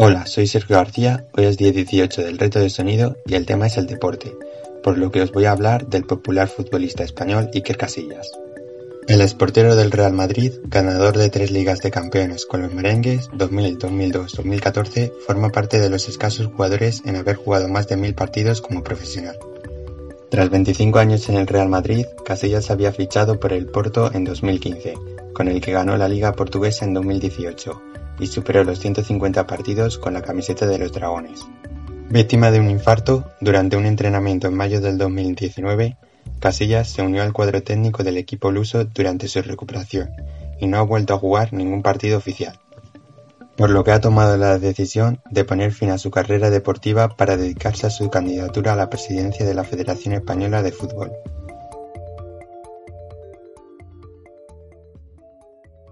Hola, soy Sergio García, hoy es día 18 del reto de sonido y el tema es el deporte, por lo que os voy a hablar del popular futbolista español Iker Casillas. El esportero del Real Madrid, ganador de tres ligas de campeones con los merengues 2000, 2002, 2014, forma parte de los escasos jugadores en haber jugado más de mil partidos como profesional. Tras 25 años en el Real Madrid, Casillas había fichado por el Porto en 2015, con el que ganó la Liga Portuguesa en 2018 y superó los 150 partidos con la camiseta de los Dragones. Víctima de un infarto, durante un entrenamiento en mayo del 2019, Casillas se unió al cuadro técnico del equipo luso durante su recuperación y no ha vuelto a jugar ningún partido oficial por lo que ha tomado la decisión de poner fin a su carrera deportiva para dedicarse a su candidatura a la presidencia de la Federación Española de Fútbol.